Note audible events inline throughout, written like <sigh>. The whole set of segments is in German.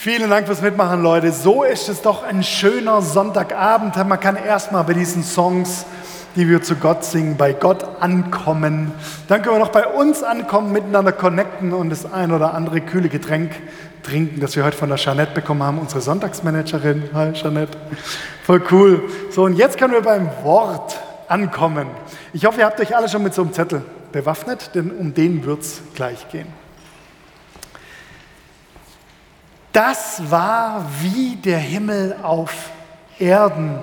Vielen Dank fürs Mitmachen, Leute. So ist es doch ein schöner Sonntagabend. Man kann erstmal bei diesen Songs, die wir zu Gott singen, bei Gott ankommen. Dann können wir noch bei uns ankommen, miteinander connecten und das ein oder andere kühle Getränk trinken, das wir heute von der Jeanette bekommen haben, unsere Sonntagsmanagerin. Hi, Jeanette. Voll cool. So, und jetzt können wir beim Wort ankommen. Ich hoffe, ihr habt euch alle schon mit so einem Zettel bewaffnet, denn um den wird es gleich gehen. Das war wie der Himmel auf Erden,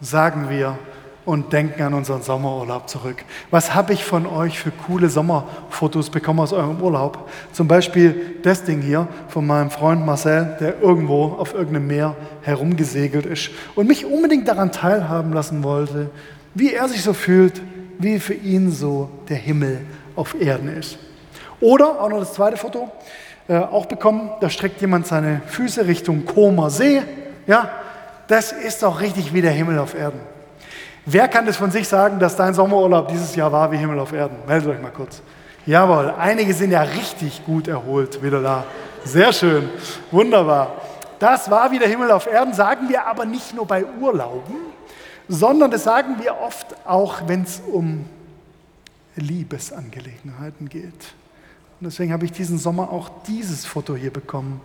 sagen wir und denken an unseren Sommerurlaub zurück. Was habe ich von euch für coole Sommerfotos bekommen aus eurem Urlaub? Zum Beispiel das Ding hier von meinem Freund Marcel, der irgendwo auf irgendeinem Meer herumgesegelt ist und mich unbedingt daran teilhaben lassen wollte, wie er sich so fühlt, wie für ihn so der Himmel auf Erden ist. Oder auch noch das zweite Foto äh, auch bekommen. Da streckt jemand seine Füße Richtung Koma See. Ja, das ist doch richtig wie der Himmel auf Erden. Wer kann das von sich sagen, dass dein Sommerurlaub dieses Jahr war wie Himmel auf Erden? Meldet euch mal kurz. Jawohl, einige sind ja richtig gut erholt wieder da. Sehr schön, wunderbar. Das war wie der Himmel auf Erden, sagen wir aber nicht nur bei Urlauben, sondern das sagen wir oft auch, wenn es um Liebesangelegenheiten geht. Und deswegen habe ich diesen Sommer auch dieses Foto hier bekommen.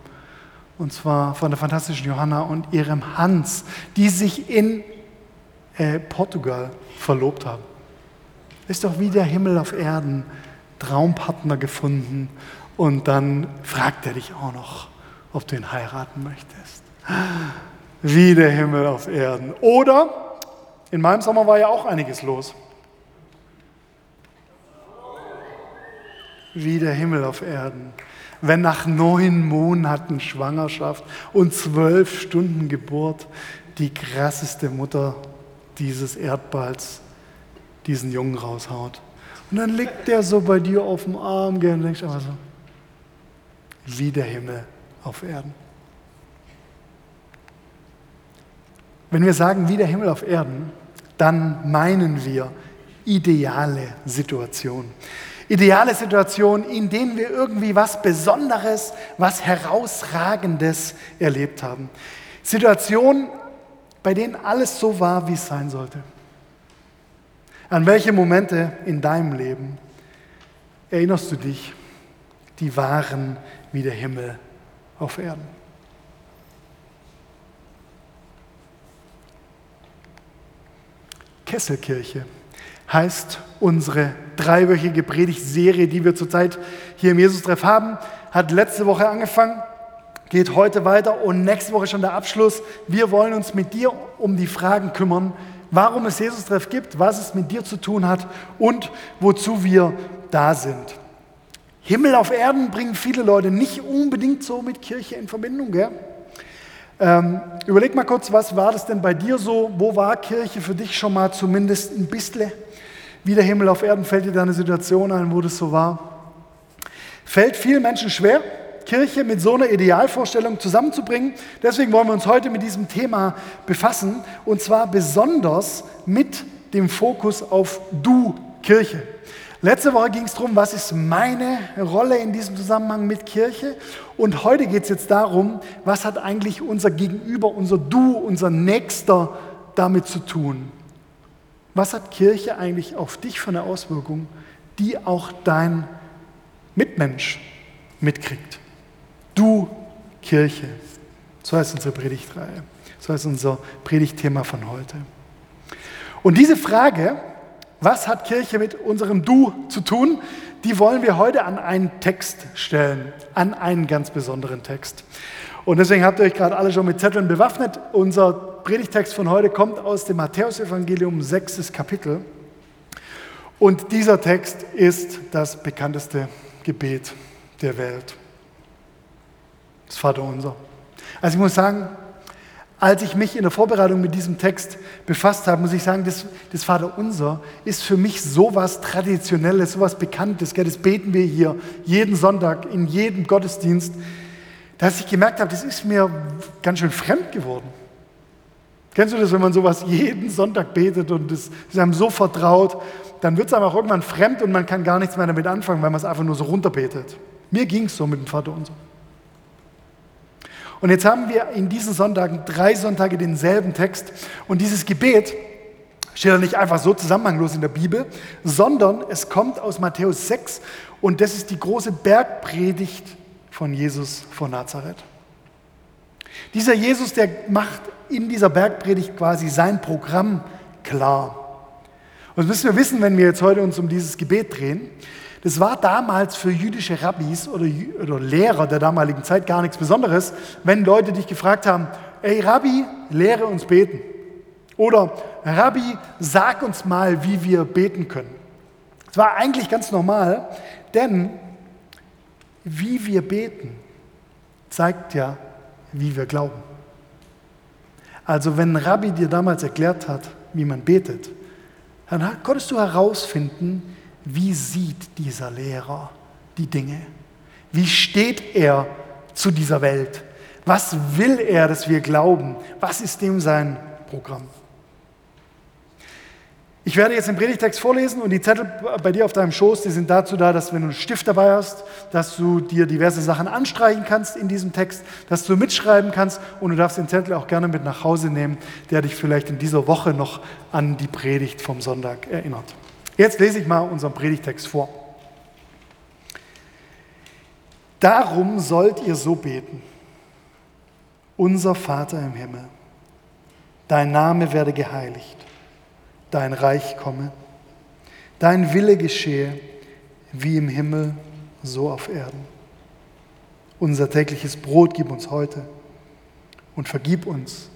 Und zwar von der fantastischen Johanna und ihrem Hans, die sich in äh, Portugal verlobt haben. Ist doch wie der Himmel auf Erden. Traumpartner gefunden und dann fragt er dich auch noch, ob du ihn heiraten möchtest. Wie der Himmel auf Erden. Oder in meinem Sommer war ja auch einiges los. Wie der Himmel auf Erden. Wenn nach neun Monaten Schwangerschaft und zwölf Stunden Geburt die krasseste Mutter dieses Erdballs diesen Jungen raushaut. Und dann liegt der so bei dir auf dem Arm gell, und denkst aber so, wie der Himmel auf Erden. Wenn wir sagen, wie der Himmel auf Erden, dann meinen wir ideale Situation ideale Situation, in denen wir irgendwie was Besonderes, was Herausragendes erlebt haben. Situationen, bei denen alles so war, wie es sein sollte. An welche Momente in deinem Leben erinnerst du dich, die waren wie der Himmel auf Erden? Kesselkirche heißt unsere dreiwöchige Predigtserie, die wir zurzeit hier im Jesus-Treff haben. Hat letzte Woche angefangen, geht heute weiter und nächste Woche schon der Abschluss. Wir wollen uns mit dir um die Fragen kümmern, warum es Jesus-Treff gibt, was es mit dir zu tun hat und wozu wir da sind. Himmel auf Erden bringen viele Leute nicht unbedingt so mit Kirche in Verbindung. Gell? Ähm, überleg mal kurz, was war das denn bei dir so? Wo war Kirche für dich schon mal zumindest ein bisschen? Wie der Himmel auf Erden fällt dir da eine Situation ein, wo das so war? Fällt vielen Menschen schwer, Kirche mit so einer Idealvorstellung zusammenzubringen. Deswegen wollen wir uns heute mit diesem Thema befassen und zwar besonders mit dem Fokus auf Du Kirche. Letzte Woche ging es darum, was ist meine Rolle in diesem Zusammenhang mit Kirche? Und heute geht es jetzt darum, was hat eigentlich unser Gegenüber, unser Du, unser Nächster damit zu tun? Was hat Kirche eigentlich auf dich für eine Auswirkung, die auch dein Mitmensch mitkriegt? Du Kirche. So heißt unsere Predigtreihe. So heißt unser Predigtthema von heute. Und diese Frage, was hat Kirche mit unserem Du zu tun, die wollen wir heute an einen Text stellen, an einen ganz besonderen Text. Und deswegen habt ihr euch gerade alle schon mit Zetteln bewaffnet. Unser Predigtext von heute kommt aus dem Matthäusevangelium, sechstes Kapitel. Und dieser Text ist das bekannteste Gebet der Welt. Das Vaterunser. Also ich muss sagen, als ich mich in der Vorbereitung mit diesem Text befasst habe, muss ich sagen, das, das Vaterunser ist für mich sowas Traditionelles, sowas Bekanntes. Das beten wir hier jeden Sonntag in jedem Gottesdienst dass ich gemerkt habe, das ist mir ganz schön fremd geworden. Kennst du das, wenn man sowas jeden Sonntag betet und es ist einem so vertraut, dann wird es einem auch irgendwann fremd und man kann gar nichts mehr damit anfangen, weil man es einfach nur so runterbetet. Mir ging es so mit dem Vater unser. Und jetzt haben wir in diesen Sonntagen drei Sonntage denselben Text. Und dieses Gebet steht ja nicht einfach so zusammenhanglos in der Bibel, sondern es kommt aus Matthäus 6 und das ist die große Bergpredigt von Jesus von Nazareth. Dieser Jesus, der macht in dieser Bergpredigt quasi sein Programm klar. Und das müssen wir wissen, wenn wir jetzt heute uns um dieses Gebet drehen. Das war damals für jüdische Rabbis oder, oder Lehrer der damaligen Zeit gar nichts Besonderes, wenn Leute dich gefragt haben, ey Rabbi, lehre uns beten. Oder Rabbi, sag uns mal, wie wir beten können. Das war eigentlich ganz normal, denn wie wir beten zeigt ja, wie wir glauben. Also wenn ein Rabbi dir damals erklärt hat, wie man betet, dann konntest du herausfinden, wie sieht dieser Lehrer die Dinge? Wie steht er zu dieser Welt? Was will er, dass wir glauben? Was ist dem sein Programm? Ich werde jetzt den Predigtext vorlesen und die Zettel bei dir auf deinem Schoß, die sind dazu da, dass wenn du einen Stift dabei hast, dass du dir diverse Sachen anstreichen kannst in diesem Text, dass du mitschreiben kannst und du darfst den Zettel auch gerne mit nach Hause nehmen, der dich vielleicht in dieser Woche noch an die Predigt vom Sonntag erinnert. Jetzt lese ich mal unseren Predigtext vor. Darum sollt ihr so beten. Unser Vater im Himmel, dein Name werde geheiligt dein Reich komme, dein Wille geschehe, wie im Himmel, so auf Erden. Unser tägliches Brot gib uns heute und vergib uns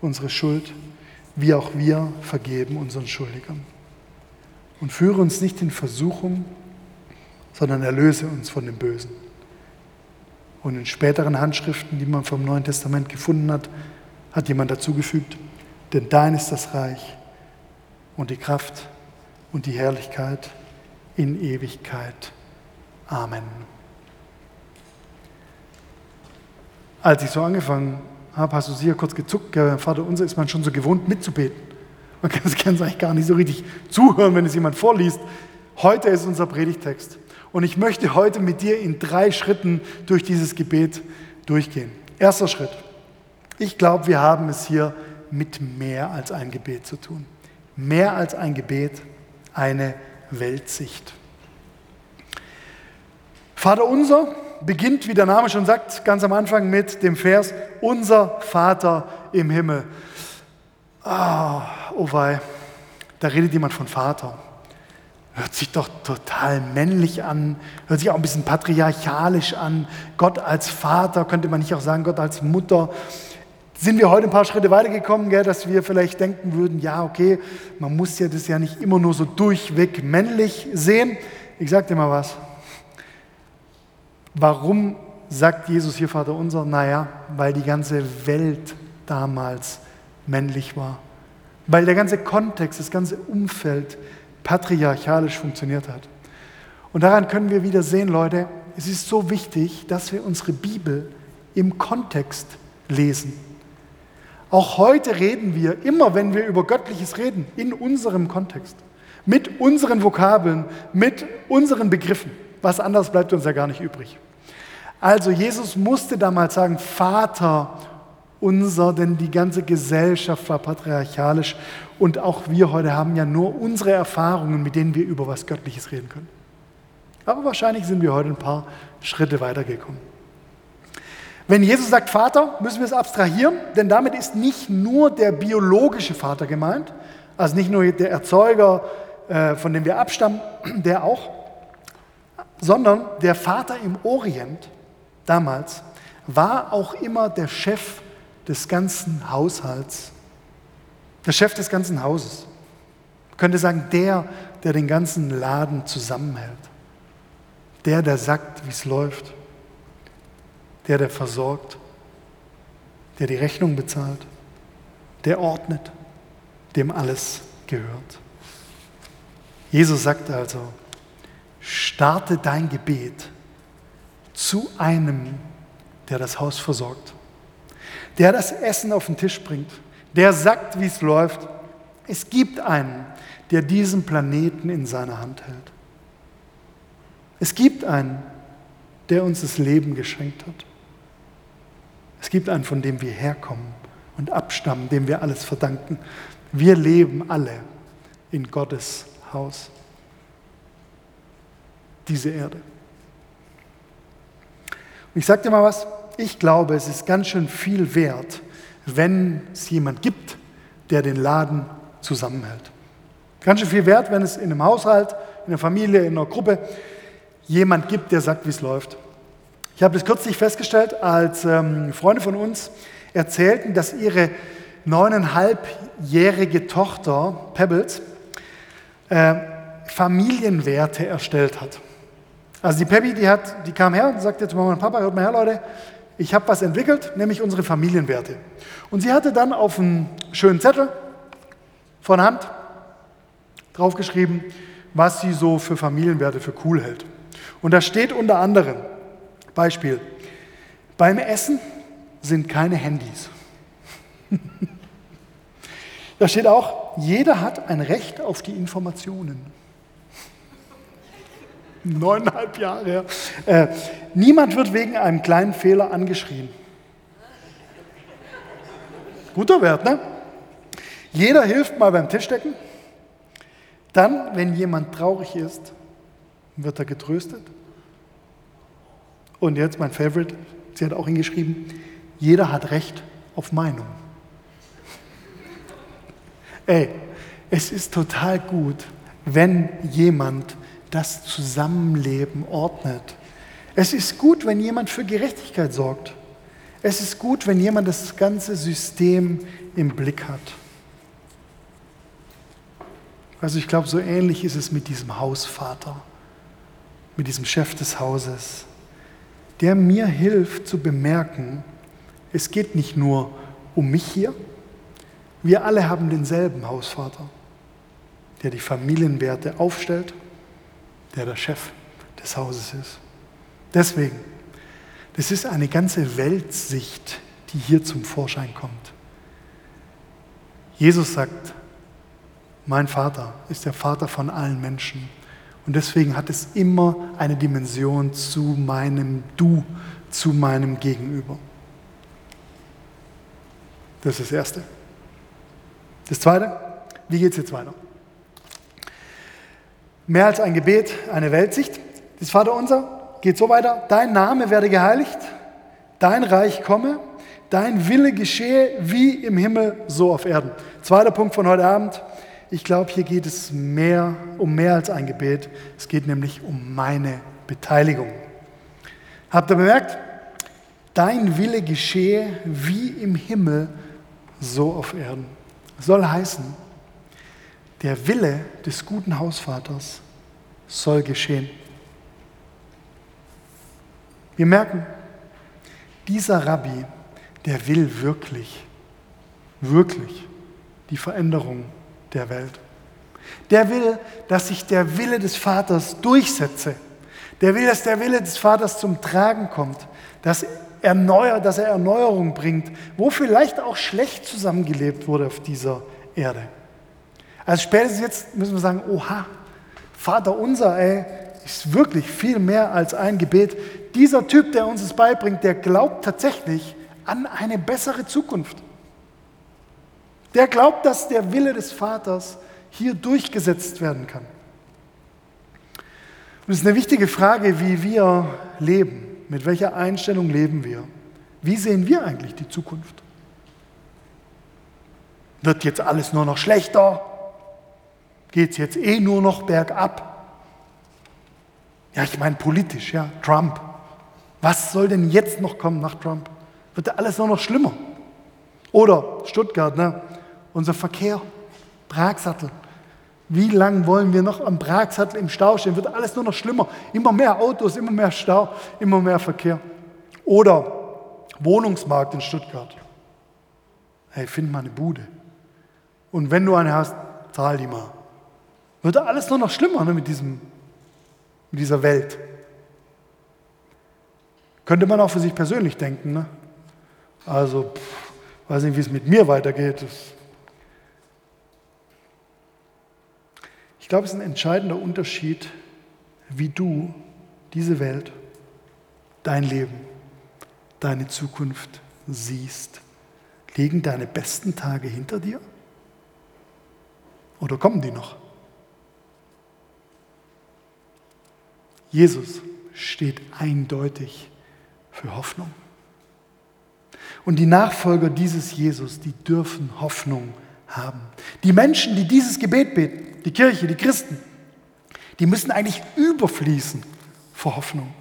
unsere Schuld, wie auch wir vergeben unseren Schuldigern. Und führe uns nicht in Versuchung, sondern erlöse uns von dem Bösen. Und in späteren Handschriften, die man vom Neuen Testament gefunden hat, hat jemand dazugefügt, denn dein ist das Reich und die Kraft und die Herrlichkeit in Ewigkeit. Amen. Als ich so angefangen habe, hast du sicher kurz gezuckt, Vater unser ist man schon so gewohnt mitzubeten. Man kann es <laughs> eigentlich gar nicht so richtig zuhören, wenn es jemand vorliest. Heute ist unser Predigtext. Und ich möchte heute mit dir in drei Schritten durch dieses Gebet durchgehen. Erster Schritt. Ich glaube, wir haben es hier mit mehr als ein Gebet zu tun mehr als ein Gebet, eine Weltsicht. Vater unser beginnt, wie der Name schon sagt, ganz am Anfang mit dem Vers, unser Vater im Himmel. Oh, oh wei, da redet jemand von Vater. Hört sich doch total männlich an, hört sich auch ein bisschen patriarchalisch an. Gott als Vater, könnte man nicht auch sagen, Gott als Mutter sind wir heute ein paar Schritte weitergekommen, dass wir vielleicht denken würden, ja, okay, man muss ja das ja nicht immer nur so durchweg männlich sehen. Ich sage dir mal was. Warum sagt Jesus hier Vater unser? Naja, weil die ganze Welt damals männlich war. Weil der ganze Kontext, das ganze Umfeld patriarchalisch funktioniert hat. Und daran können wir wieder sehen, Leute, es ist so wichtig, dass wir unsere Bibel im Kontext lesen. Auch heute reden wir, immer wenn wir über Göttliches reden, in unserem Kontext, mit unseren Vokabeln, mit unseren Begriffen. Was anderes bleibt uns ja gar nicht übrig. Also Jesus musste damals sagen, Vater unser, denn die ganze Gesellschaft war patriarchalisch und auch wir heute haben ja nur unsere Erfahrungen, mit denen wir über was Göttliches reden können. Aber wahrscheinlich sind wir heute ein paar Schritte weitergekommen. Wenn Jesus sagt Vater, müssen wir es abstrahieren, denn damit ist nicht nur der biologische Vater gemeint, also nicht nur der Erzeuger, äh, von dem wir abstammen, <clears throat> der auch, sondern der Vater im Orient damals war auch immer der Chef des ganzen Haushalts, der Chef des ganzen Hauses. Man könnte sagen, der, der den ganzen Laden zusammenhält, der, der sagt, wie es läuft der, der versorgt, der die Rechnung bezahlt, der ordnet, dem alles gehört. Jesus sagt also, starte dein Gebet zu einem, der das Haus versorgt, der das Essen auf den Tisch bringt, der sagt, wie es läuft. Es gibt einen, der diesen Planeten in seiner Hand hält. Es gibt einen, der uns das Leben geschenkt hat. Es gibt einen, von dem wir herkommen und abstammen, dem wir alles verdanken. Wir leben alle in Gottes Haus. Diese Erde. Und ich sage dir mal was, ich glaube, es ist ganz schön viel wert, wenn es jemand gibt, der den Laden zusammenhält. Ganz schön viel wert, wenn es in einem Haushalt, in einer Familie, in einer Gruppe jemand gibt, der sagt, wie es läuft. Ich habe das kürzlich festgestellt, als ähm, Freunde von uns erzählten, dass ihre neuneinhalbjährige Tochter Pebbles äh, Familienwerte erstellt hat. Also die Pebby, die, hat, die kam her und sagte zu Mama und Papa, hört mal her Leute, ich habe was entwickelt, nämlich unsere Familienwerte. Und sie hatte dann auf einen schönen Zettel von Hand draufgeschrieben, was sie so für Familienwerte für cool hält. Und da steht unter anderem, Beispiel, beim Essen sind keine Handys. <laughs> da steht auch, jeder hat ein Recht auf die Informationen. <laughs> Neuneinhalb Jahre. Ja. Äh, niemand wird wegen einem kleinen Fehler angeschrien. Guter Wert, ne? Jeder hilft mal beim Tischdecken. Dann, wenn jemand traurig ist, wird er getröstet. Und jetzt mein Favorite, sie hat auch hingeschrieben, jeder hat Recht auf Meinung. Ey, es ist total gut, wenn jemand das Zusammenleben ordnet. Es ist gut, wenn jemand für Gerechtigkeit sorgt. Es ist gut, wenn jemand das ganze System im Blick hat. Also ich glaube, so ähnlich ist es mit diesem Hausvater, mit diesem Chef des Hauses, der mir hilft zu bemerken, es geht nicht nur um mich hier, wir alle haben denselben Hausvater, der die Familienwerte aufstellt der der Chef des Hauses ist. Deswegen, das ist eine ganze Weltsicht, die hier zum Vorschein kommt. Jesus sagt, mein Vater ist der Vater von allen Menschen. Und deswegen hat es immer eine Dimension zu meinem Du, zu meinem Gegenüber. Das ist das Erste. Das Zweite, wie geht es jetzt weiter? Mehr als ein Gebet, eine Weltsicht. Das Vaterunser geht so weiter. Dein Name werde geheiligt, dein Reich komme, dein Wille geschehe wie im Himmel, so auf Erden. Zweiter Punkt von heute Abend. Ich glaube, hier geht es mehr, um mehr als ein Gebet. Es geht nämlich um meine Beteiligung. Habt ihr bemerkt? Dein Wille geschehe wie im Himmel, so auf Erden. Soll heißen, der Wille des guten Hausvaters soll geschehen. Wir merken, dieser Rabbi, der will wirklich, wirklich die Veränderung der Welt. Der will, dass sich der Wille des Vaters durchsetze. Der will, dass der Wille des Vaters zum Tragen kommt, dass, erneuer, dass er Erneuerung bringt, wo vielleicht auch schlecht zusammengelebt wurde auf dieser Erde. Also spätestens jetzt müssen wir sagen, oha, Vater unser, ey, ist wirklich viel mehr als ein Gebet. Dieser Typ, der uns es beibringt, der glaubt tatsächlich an eine bessere Zukunft. Der glaubt, dass der Wille des Vaters hier durchgesetzt werden kann. Und es ist eine wichtige Frage, wie wir leben. Mit welcher Einstellung leben wir? Wie sehen wir eigentlich die Zukunft? Wird jetzt alles nur noch schlechter? geht es jetzt eh nur noch bergab. Ja, ich meine politisch, ja, Trump. Was soll denn jetzt noch kommen nach Trump? Wird alles nur noch schlimmer? Oder Stuttgart, ne? Unser Verkehr, Pragsattel. Wie lange wollen wir noch am Pragsattel im Stau stehen? Wird alles nur noch schlimmer. Immer mehr Autos, immer mehr Stau, immer mehr Verkehr. Oder Wohnungsmarkt in Stuttgart. Hey, find mal eine Bude. Und wenn du eine hast, zahl die mal. Wird alles nur noch schlimmer ne, mit, diesem, mit dieser Welt. Könnte man auch für sich persönlich denken. Ne? Also, pff, weiß nicht, wie es mit mir weitergeht. Ich glaube, es ist ein entscheidender Unterschied, wie du diese Welt, dein Leben, deine Zukunft siehst. Liegen deine besten Tage hinter dir? Oder kommen die noch? Jesus steht eindeutig für Hoffnung. Und die Nachfolger dieses Jesus, die dürfen Hoffnung haben. Die Menschen, die dieses Gebet beten, die Kirche, die Christen, die müssen eigentlich überfließen vor Hoffnung.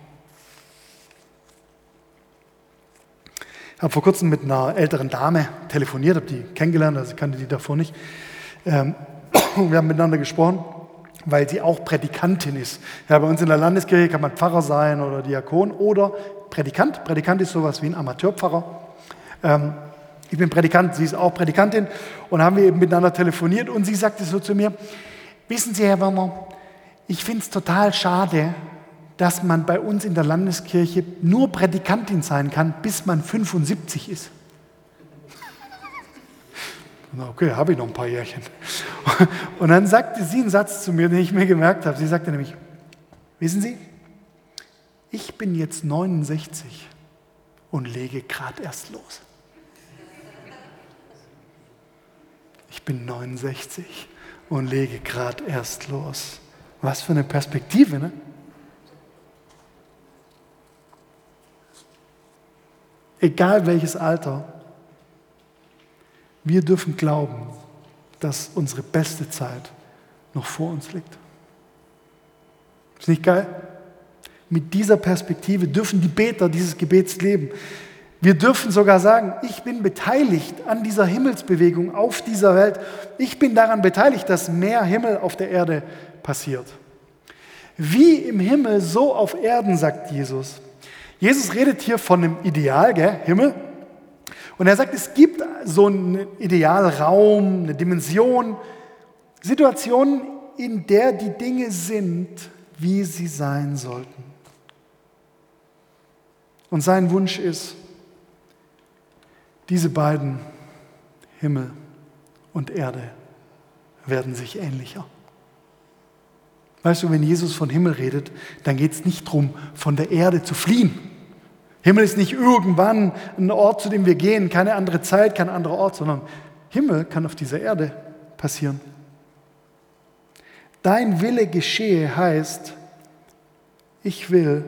Ich habe vor kurzem mit einer älteren Dame telefoniert, habe die kennengelernt, also ich kannte die davor nicht. Ähm, <coughs> wir haben miteinander gesprochen, weil sie auch Prädikantin ist. Ja, bei uns in der Landeskirche kann man Pfarrer sein oder Diakon oder Prädikant. Prädikant ist sowas wie ein Amateurpfarrer. Ähm, ich bin Prädikant, sie ist auch Prädikantin und haben wir eben miteinander telefoniert und sie sagte so zu mir, wissen Sie, Herr Werner, ich finde es total schade, dass man bei uns in der Landeskirche nur Prädikantin sein kann, bis man 75 ist. Okay, habe ich noch ein paar Jährchen. Und dann sagte sie einen Satz zu mir, den ich mir gemerkt habe. Sie sagte nämlich, wissen Sie, ich bin jetzt 69 und lege gerade erst los. Ich bin 69 und lege gerade erst los. Was für eine Perspektive, ne? Egal welches Alter, wir dürfen glauben, dass unsere beste Zeit noch vor uns liegt. Ist nicht geil? Mit dieser Perspektive dürfen die Beter dieses Gebets leben. Wir dürfen sogar sagen, ich bin beteiligt an dieser Himmelsbewegung auf dieser Welt. Ich bin daran beteiligt, dass mehr Himmel auf der Erde passiert. Wie im Himmel, so auf Erden, sagt Jesus. Jesus redet hier von einem Ideal, gell? Himmel. Und er sagt, es gibt so einen Idealraum, eine Dimension, Situationen, in der die Dinge sind, wie sie sein sollten. Und sein Wunsch ist, diese beiden Himmel und Erde werden sich ähnlicher. Weißt du, wenn Jesus von Himmel redet, dann geht es nicht darum, von der Erde zu fliehen. Himmel ist nicht irgendwann ein Ort, zu dem wir gehen, keine andere Zeit, kein anderer Ort, sondern Himmel kann auf dieser Erde passieren. Dein Wille geschehe heißt, ich will,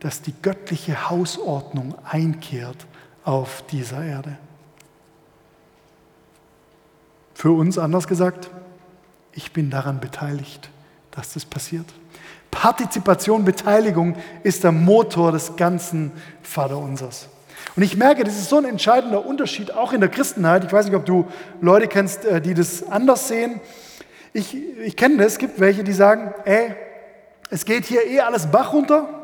dass die göttliche Hausordnung einkehrt auf dieser Erde. Für uns anders gesagt, ich bin daran beteiligt dass das passiert. Partizipation, Beteiligung ist der Motor des ganzen Vaterunsers. Und ich merke, das ist so ein entscheidender Unterschied auch in der Christenheit. Ich weiß nicht, ob du Leute kennst, äh, die das anders sehen. Ich, ich kenne das, es gibt welche, die sagen, ey, es geht hier eh alles Bach runter.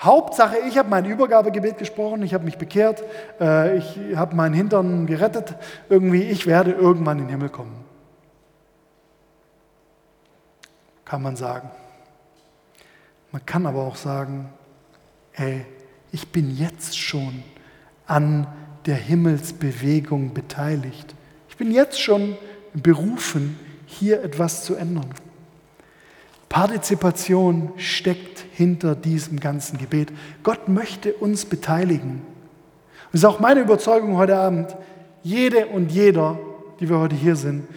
Hauptsache, ich habe mein Übergabegebet gesprochen, ich habe mich bekehrt, äh, ich habe meinen Hintern gerettet. Irgendwie, ich werde irgendwann in den Himmel kommen. kann man sagen. Man kann aber auch sagen, ey, ich bin jetzt schon an der Himmelsbewegung beteiligt. Ich bin jetzt schon berufen, hier etwas zu ändern. Partizipation steckt hinter diesem ganzen Gebet. Gott möchte uns beteiligen. Und es ist auch meine Überzeugung heute Abend, jede und jeder, die wir heute hier sind,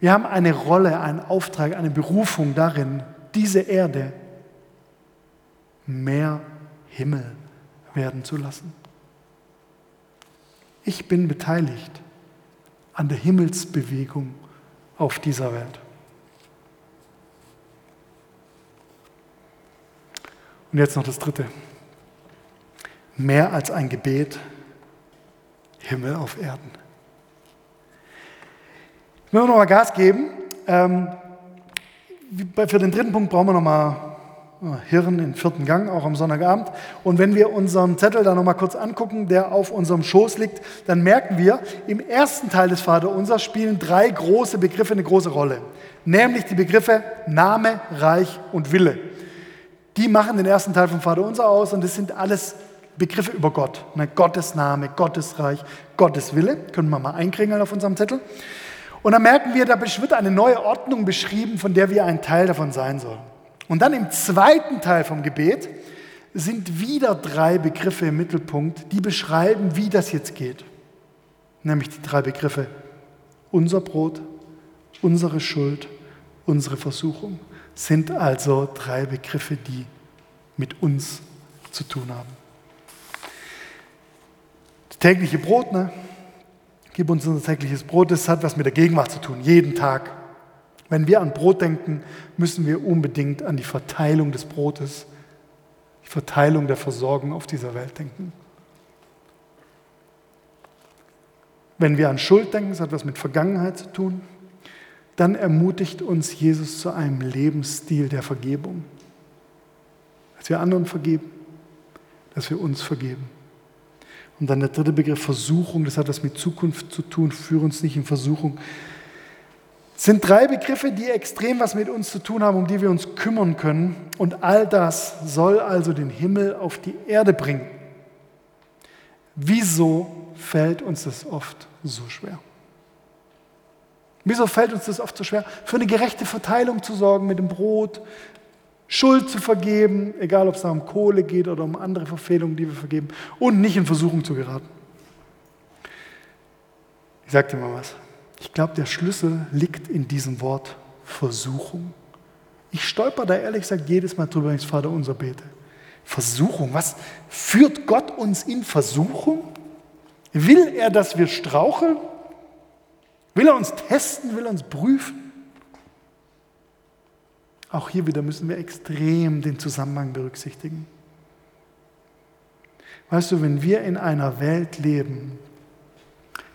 wir haben eine Rolle, einen Auftrag, eine Berufung darin, diese Erde mehr Himmel werden zu lassen. Ich bin beteiligt an der Himmelsbewegung auf dieser Welt. Und jetzt noch das Dritte. Mehr als ein Gebet, Himmel auf Erden. Wir noch mal Gas geben. Ähm, für den dritten Punkt brauchen wir noch mal äh, Hirn in vierten Gang, auch am Sonntagabend. Und wenn wir unseren Zettel da noch mal kurz angucken, der auf unserem Schoß liegt, dann merken wir, im ersten Teil des Vaterunsers spielen drei große Begriffe eine große Rolle. Nämlich die Begriffe Name, Reich und Wille. Die machen den ersten Teil vom Vaterunser aus und das sind alles Begriffe über Gott. Ne, Gottes Name, Gottes Reich, Gottes Wille. Können wir mal einkringeln auf unserem Zettel. Und dann merken wir, da wird eine neue Ordnung beschrieben, von der wir ein Teil davon sein sollen. Und dann im zweiten Teil vom Gebet sind wieder drei Begriffe im Mittelpunkt, die beschreiben, wie das jetzt geht. Nämlich die drei Begriffe unser Brot, unsere Schuld, unsere Versuchung sind also drei Begriffe, die mit uns zu tun haben. Das tägliche Brot, ne? Gib uns unser tägliches Brot, das hat was mit der Gegenwart zu tun, jeden Tag. Wenn wir an Brot denken, müssen wir unbedingt an die Verteilung des Brotes, die Verteilung der Versorgung auf dieser Welt denken. Wenn wir an Schuld denken, das hat was mit Vergangenheit zu tun, dann ermutigt uns Jesus zu einem Lebensstil der Vergebung. Dass wir anderen vergeben, dass wir uns vergeben. Und dann der dritte Begriff Versuchung, das hat was mit Zukunft zu tun, führe uns nicht in Versuchung. Das sind drei Begriffe, die extrem was mit uns zu tun haben, um die wir uns kümmern können. Und all das soll also den Himmel auf die Erde bringen. Wieso fällt uns das oft so schwer? Wieso fällt uns das oft so schwer? Für eine gerechte Verteilung zu sorgen mit dem Brot, Schuld zu vergeben, egal ob es da um Kohle geht oder um andere Verfehlungen, die wir vergeben, und nicht in Versuchung zu geraten. Ich sage dir mal was. Ich glaube, der Schlüssel liegt in diesem Wort Versuchung. Ich stolper da ehrlich gesagt jedes Mal drüber, wenn ich Vater unser bete. Versuchung, was führt Gott uns in Versuchung? Will er, dass wir straucheln? Will er uns testen? Will er uns prüfen? Auch hier wieder müssen wir extrem den Zusammenhang berücksichtigen. Weißt du, wenn wir in einer Welt leben,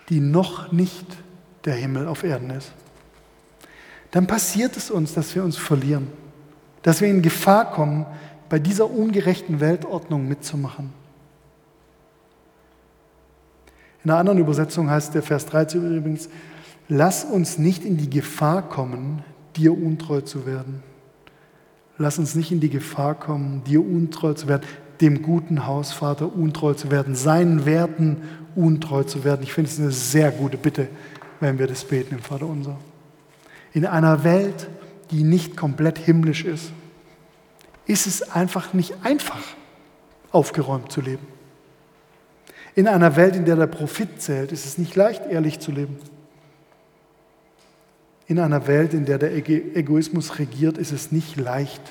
die noch nicht der Himmel auf Erden ist, dann passiert es uns, dass wir uns verlieren, dass wir in Gefahr kommen, bei dieser ungerechten Weltordnung mitzumachen. In einer anderen Übersetzung heißt der Vers 13 übrigens, lass uns nicht in die Gefahr kommen, dir untreu zu werden. Lass uns nicht in die Gefahr kommen, dir untreu zu werden, dem guten Hausvater untreu zu werden, seinen Werten untreu zu werden. Ich finde es eine sehr gute Bitte, wenn wir das beten im Vater unser. In einer Welt, die nicht komplett himmlisch ist, ist es einfach nicht einfach, aufgeräumt zu leben. In einer Welt, in der der Profit zählt, ist es nicht leicht, ehrlich zu leben. In einer Welt, in der der Egoismus regiert, ist es nicht leicht,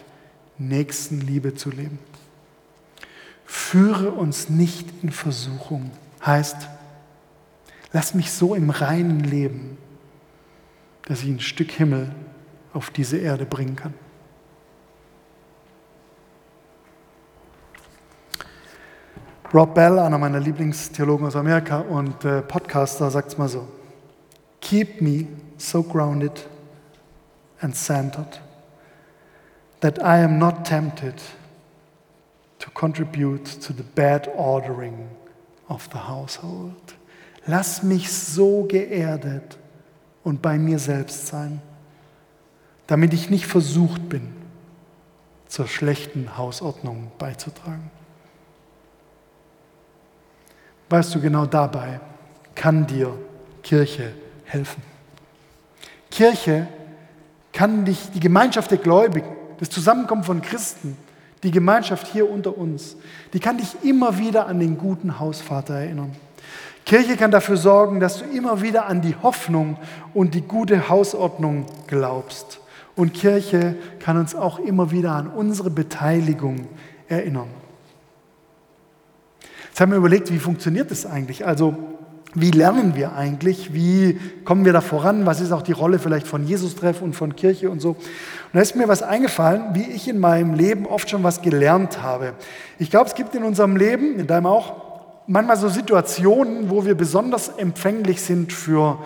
Nächstenliebe zu leben. Führe uns nicht in Versuchung, heißt, lass mich so im reinen Leben, dass ich ein Stück Himmel auf diese Erde bringen kann. Rob Bell, einer meiner Lieblingstheologen aus Amerika und äh, Podcaster, sagt es mal so: Keep me so grounded and centered that I am not tempted to contribute to the bad ordering of the household. Lass mich so geerdet und bei mir selbst sein, damit ich nicht versucht bin, zur schlechten Hausordnung beizutragen. Weißt du, genau dabei kann dir Kirche helfen. Kirche kann dich, die Gemeinschaft der Gläubigen, das Zusammenkommen von Christen, die Gemeinschaft hier unter uns, die kann dich immer wieder an den guten Hausvater erinnern. Kirche kann dafür sorgen, dass du immer wieder an die Hoffnung und die gute Hausordnung glaubst. Und Kirche kann uns auch immer wieder an unsere Beteiligung erinnern. Jetzt haben wir überlegt, wie funktioniert das eigentlich? Also, wie lernen wir eigentlich? Wie kommen wir da voran? Was ist auch die Rolle vielleicht von Jesus-Treff und von Kirche und so? Und da ist mir was eingefallen, wie ich in meinem Leben oft schon was gelernt habe. Ich glaube, es gibt in unserem Leben, in deinem auch, manchmal so Situationen, wo wir besonders empfänglich sind für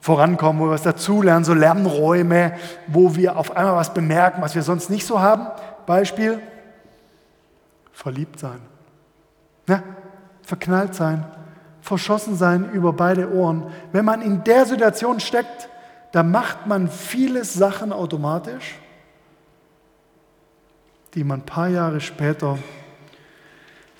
Vorankommen, wo wir was dazulernen, so Lernräume, wo wir auf einmal was bemerken, was wir sonst nicht so haben. Beispiel, verliebt sein. Ja, verknallt sein, verschossen sein über beide Ohren. Wenn man in der Situation steckt, dann macht man viele Sachen automatisch, die man ein paar Jahre später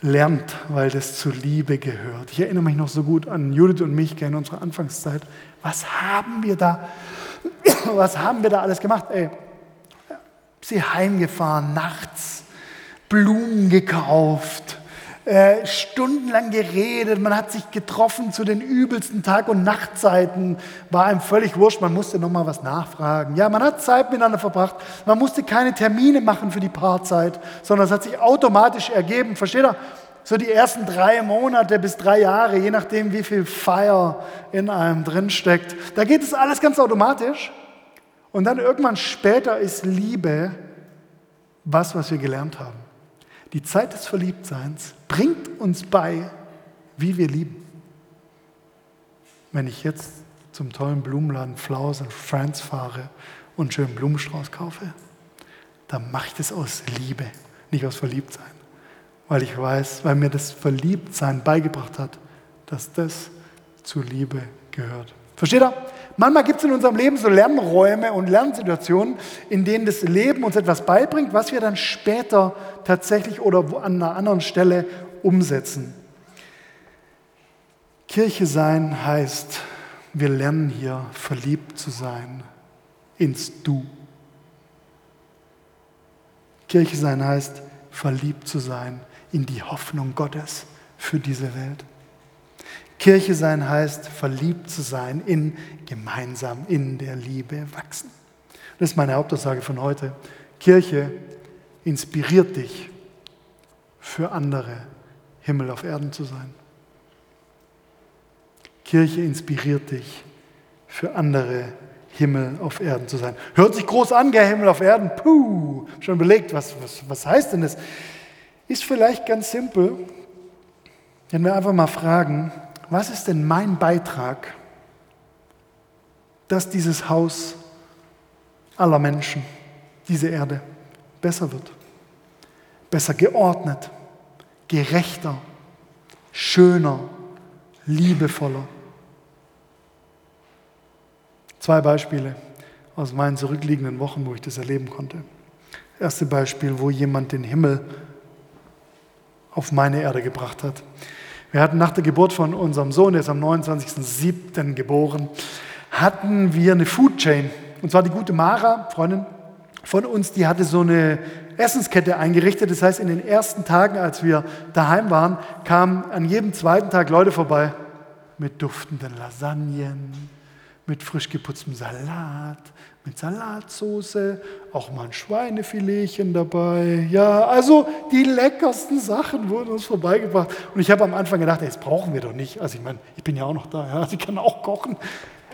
lernt, weil das zur Liebe gehört. Ich erinnere mich noch so gut an Judith und mich in unserer Anfangszeit. Was haben wir da, <coughs> was haben wir da alles gemacht? Ey, sie heimgefahren nachts, Blumen gekauft, äh, stundenlang geredet, man hat sich getroffen zu den übelsten Tag- und Nachtzeiten, war einem völlig wurscht, man musste nochmal was nachfragen. Ja, man hat Zeit miteinander verbracht, man musste keine Termine machen für die Paarzeit, sondern es hat sich automatisch ergeben. Versteht ihr? So die ersten drei Monate bis drei Jahre, je nachdem, wie viel Feier in einem drinsteckt, da geht es alles ganz automatisch. Und dann irgendwann später ist Liebe was, was wir gelernt haben. Die Zeit des Verliebtseins bringt uns bei, wie wir lieben. Wenn ich jetzt zum tollen Blumenladen Flowers and Friends fahre und einen schönen Blumenstrauß kaufe, dann mache ich das aus Liebe, nicht aus Verliebtsein. Weil ich weiß, weil mir das Verliebtsein beigebracht hat, dass das zur Liebe gehört. Versteht ihr? Manchmal gibt es in unserem Leben so Lernräume und Lernsituationen, in denen das Leben uns etwas beibringt, was wir dann später tatsächlich oder an einer anderen Stelle umsetzen. Kirche sein heißt, wir lernen hier verliebt zu sein ins Du. Kirche sein heißt, verliebt zu sein in die Hoffnung Gottes für diese Welt. Kirche sein heißt, verliebt zu sein, in gemeinsam in der Liebe wachsen. Das ist meine Hauptaussage von heute. Kirche inspiriert dich, für andere Himmel auf Erden zu sein. Kirche inspiriert dich, für andere Himmel auf Erden zu sein. Hört sich groß an, gell, Himmel auf Erden. Puh, schon belegt, was, was, was heißt denn das? Ist vielleicht ganz simpel, wenn wir einfach mal fragen, was ist denn mein Beitrag, dass dieses Haus aller Menschen, diese Erde, besser wird, besser geordnet, gerechter, schöner, liebevoller. Zwei Beispiele aus meinen zurückliegenden Wochen, wo ich das erleben konnte. erste Beispiel, wo jemand den Himmel auf meine Erde gebracht hat. Wir hatten nach der Geburt von unserem Sohn, der ist am 29.07. geboren, hatten wir eine Food Chain. Und zwar die gute Mara, Freundin von uns, die hatte so eine Essenskette eingerichtet. Das heißt, in den ersten Tagen, als wir daheim waren, kamen an jedem zweiten Tag Leute vorbei mit duftenden Lasagnen, mit frisch geputztem Salat, mit Salatsauce, auch mal ein Schweinefiletchen dabei. Ja, also die leckersten Sachen wurden uns vorbeigebracht. Und ich habe am Anfang gedacht, ey, das brauchen wir doch nicht. Also ich meine, ich bin ja auch noch da, ja, ich kann auch kochen.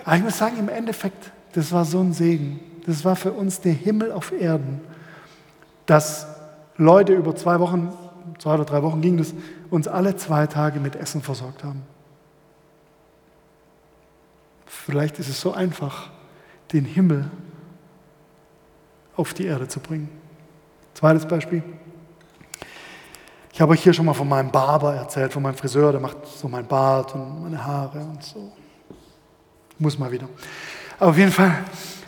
Aber ich muss sagen, im Endeffekt, das war so ein Segen. Das war für uns der Himmel auf Erden, dass Leute über zwei Wochen, zwei oder drei Wochen ging das, uns alle zwei Tage mit Essen versorgt haben. Vielleicht ist es so einfach, den Himmel auf die Erde zu bringen. Zweites Beispiel. Ich habe euch hier schon mal von meinem Barber erzählt, von meinem Friseur, der macht so mein Bart und meine Haare und so. Muss mal wieder. Aber auf jeden Fall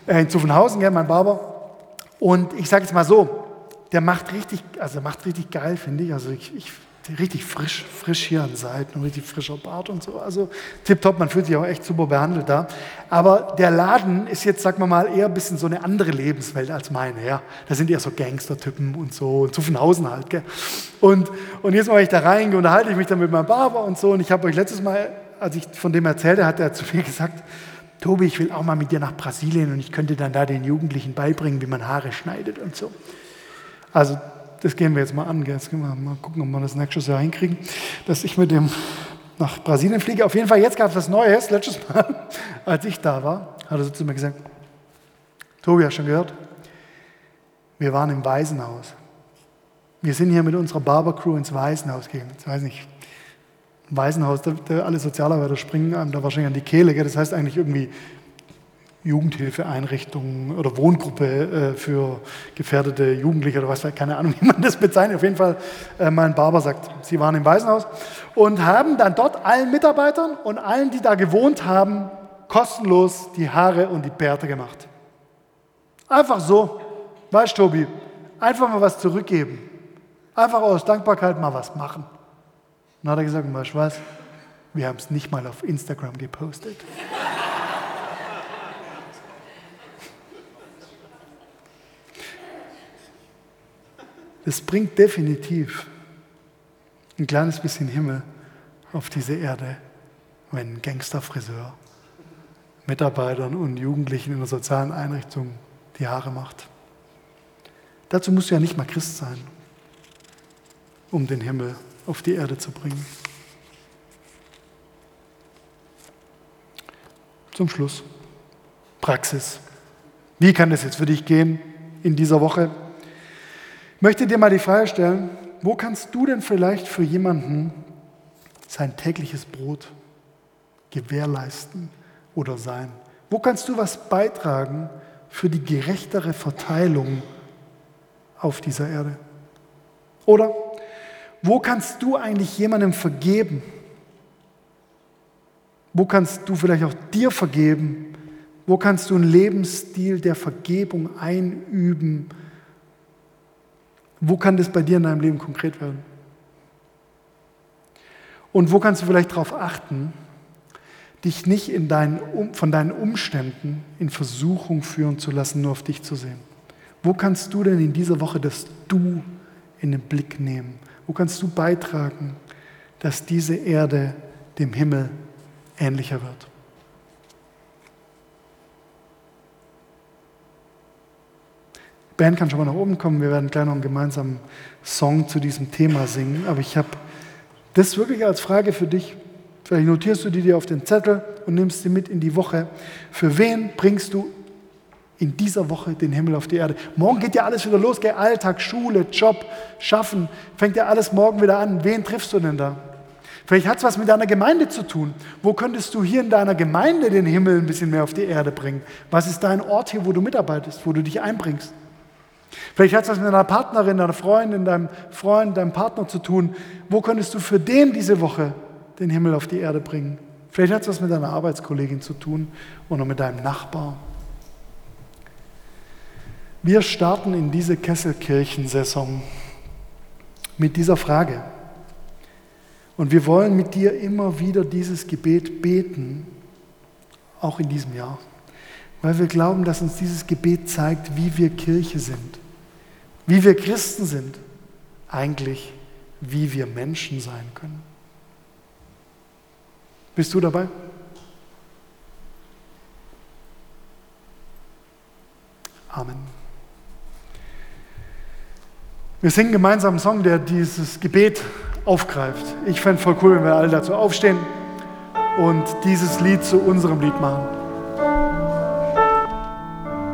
äh, in Zuffenhausen, ja, mein Barber. Und ich sage jetzt mal so, der macht richtig, also macht richtig geil, finde ich. Also ich, ich richtig frisch, frisch hier an Seiten, richtig frischer Bart und so. Also tipptopp, man fühlt sich auch echt super behandelt da. Aber der Laden ist jetzt, sagen wir mal, eher ein bisschen so eine andere Lebenswelt als meine. Ja. Da sind eher so Gangstertypen und so, Zuffenhausen halt. Gell. Und, und jetzt mal ich da reingehe, unterhalte ich mich dann mit meinem Barber und so. Und ich habe euch letztes Mal, als ich von dem erzählte, hat er zu mir gesagt, Tobi, ich will auch mal mit dir nach Brasilien und ich könnte dann da den Jugendlichen beibringen, wie man Haare schneidet und so. Also das gehen wir jetzt mal an. Jetzt wir mal gucken, ob wir das nächstes Jahr hinkriegen, dass ich mit dem nach Brasilien fliege. Auf jeden Fall, jetzt gab es was Neues. Letztes Mal, <laughs> als ich da war, hat er so zu mir gesagt, Tobi, hast schon gehört? Wir waren im Waisenhaus. Wir sind hier mit unserer Barber-Crew ins Waisenhaus gegangen. Ich weiß nicht, Waisenhaus, da, da alle Sozialarbeiter springen einem da wahrscheinlich an die Kehle. Gell? Das heißt eigentlich irgendwie Jugendhilfeeinrichtung oder Wohngruppe äh, für gefährdete Jugendliche oder was, keine Ahnung, <laughs> wie man das bezeichnet. Auf jeden Fall, äh, mein Barber sagt, sie waren im Waisenhaus und haben dann dort allen Mitarbeitern und allen, die da gewohnt haben, kostenlos die Haare und die Bärte gemacht. Einfach so, weißt Tobi, einfach mal was zurückgeben. Einfach aus Dankbarkeit mal was machen. dann hat er gesagt, weißt du was, wir haben es nicht mal auf Instagram gepostet. Es bringt definitiv ein kleines bisschen Himmel auf diese Erde, wenn Gangsterfriseur Mitarbeitern und Jugendlichen in der sozialen Einrichtung die Haare macht. Dazu musst du ja nicht mal Christ sein, um den Himmel auf die Erde zu bringen. Zum Schluss. Praxis. Wie kann das jetzt für dich gehen in dieser Woche? Möchte dir mal die Frage stellen, wo kannst du denn vielleicht für jemanden sein tägliches Brot gewährleisten oder sein? Wo kannst du was beitragen für die gerechtere Verteilung auf dieser Erde? Oder wo kannst du eigentlich jemandem vergeben? Wo kannst du vielleicht auch dir vergeben? Wo kannst du einen Lebensstil der Vergebung einüben? Wo kann das bei dir in deinem Leben konkret werden? Und wo kannst du vielleicht darauf achten, dich nicht in deinen, von deinen Umständen in Versuchung führen zu lassen, nur auf dich zu sehen? Wo kannst du denn in dieser Woche das Du in den Blick nehmen? Wo kannst du beitragen, dass diese Erde dem Himmel ähnlicher wird? Die Band kann schon mal nach oben kommen. Wir werden gleich noch einen gemeinsamen Song zu diesem Thema singen. Aber ich habe das wirklich als Frage für dich. Vielleicht notierst du die dir auf den Zettel und nimmst sie mit in die Woche. Für wen bringst du in dieser Woche den Himmel auf die Erde? Morgen geht ja alles wieder los, gell? Alltag, Schule, Job, Schaffen, fängt ja alles morgen wieder an. Wen triffst du denn da? Vielleicht hat es was mit deiner Gemeinde zu tun. Wo könntest du hier in deiner Gemeinde den Himmel ein bisschen mehr auf die Erde bringen? Was ist dein Ort hier, wo du mitarbeitest, wo du dich einbringst? Vielleicht hat es was mit deiner Partnerin, deiner Freundin, deinem Freund, deinem Partner zu tun. Wo könntest du für den diese Woche den Himmel auf die Erde bringen? Vielleicht hat es was mit deiner Arbeitskollegin zu tun oder mit deinem Nachbar. Wir starten in diese Kesselkirchensaison mit dieser Frage. Und wir wollen mit dir immer wieder dieses Gebet beten, auch in diesem Jahr, weil wir glauben, dass uns dieses Gebet zeigt, wie wir Kirche sind wie wir Christen sind, eigentlich wie wir Menschen sein können. Bist du dabei? Amen. Wir singen gemeinsam einen Song, der dieses Gebet aufgreift. Ich fände es voll cool, wenn wir alle dazu aufstehen und dieses Lied zu unserem Lied machen.